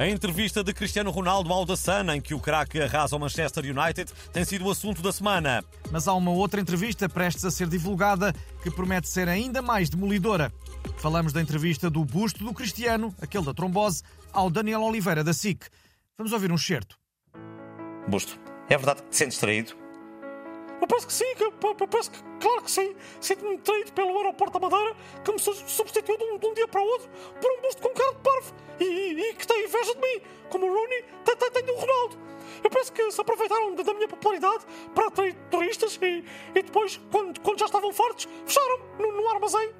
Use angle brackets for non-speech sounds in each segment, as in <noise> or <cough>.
A entrevista de Cristiano Ronaldo ao da Sun, em que o craque arrasa o Manchester United, tem sido o assunto da semana. Mas há uma outra entrevista prestes a ser divulgada que promete ser ainda mais demolidora. Falamos da entrevista do busto do Cristiano, aquele da trombose, ao Daniel Oliveira da SIC. Vamos ouvir um certo. Busto, é verdade que te sentes traído? Eu penso que sim, que, eu, penso que, claro que sim. Sinto-me traído pelo aeroporto da Madeira, que me substituiu de um, de um, dia para o outro por um busto com cara de parvo e, e, e que tem inveja de mim, como o Rooney tem, tem, tem do Ronaldo. Eu penso que se aproveitaram da minha popularidade para atrair turistas e, e depois, quando, quando já estavam fortes, fecharam no, no armazém.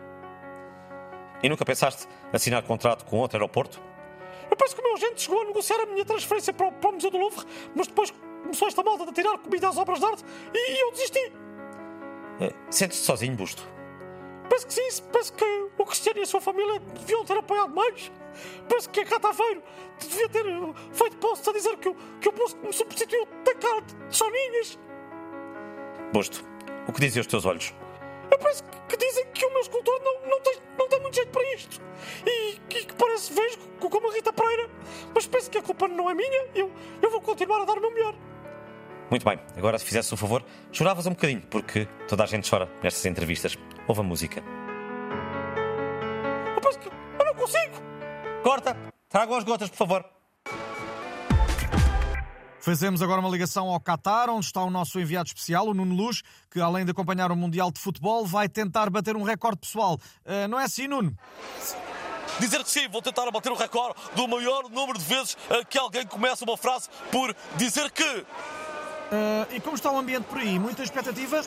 E nunca pensaste assinar contrato com outro aeroporto? Eu penso que o meu agente chegou a negociar a minha transferência para o, para o Museu do Louvre, mas depois começou esta malta a tirar comida às obras de arte e, e eu desisti. É, Sentes-te sozinho, Busto? Penso que sim, penso que o Cristiano e a sua família deviam ter apoiado mais. Penso que a Cataveiro devia ter feito posts a dizer que, o, que o Busto me substituiu da cara de soninhas. Busto, o que dizem os teus olhos? Eu penso que, dizem que o meu escultor não, não, tem, não tem muito jeito para isto. E, e que parece vesgo, como a Rita Pereira. Mas penso que a culpa não é minha. Eu, eu vou continuar a dar o meu melhor. Muito bem, agora se fizesse um favor, choravas um bocadinho, porque toda a gente chora nestas entrevistas. Ouve a música. Eu penso que eu não consigo. Corta! Traga as gotas, por favor. Fazemos agora uma ligação ao Qatar, onde está o nosso enviado especial, o Nuno Luz, que além de acompanhar o Mundial de Futebol, vai tentar bater um recorde pessoal. Uh, não é assim, Nuno? Dizer que sim, vou tentar bater o recorde do maior número de vezes que alguém começa uma frase por dizer que. Uh, e como está o ambiente por aí? Muita expectativa?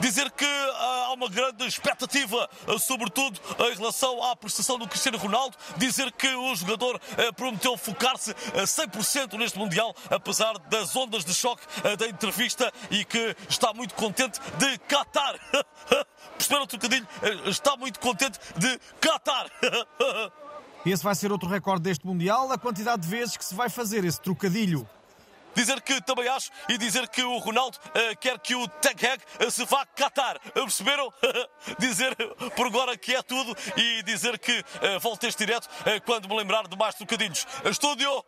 Dizer que uh, há uma grande expectativa, uh, sobretudo em relação à prestação do Cristiano Ronaldo, dizer que o jogador uh, prometeu focar-se a 100% neste Mundial, apesar das ondas de choque da entrevista e que está muito contente de Qatar. <laughs> Perceberam o trocadilho? Está muito contente de Qatar. <laughs> Esse vai ser outro recorde deste Mundial, a quantidade de vezes que se vai fazer esse trocadilho dizer que também acho e dizer que o Ronaldo uh, quer que o Tech Hag uh, se vá catar. Uh, perceberam? <laughs> dizer por agora que é tudo e dizer que volto este direto quando me lembrar de mais trocadilhos. Estúdio!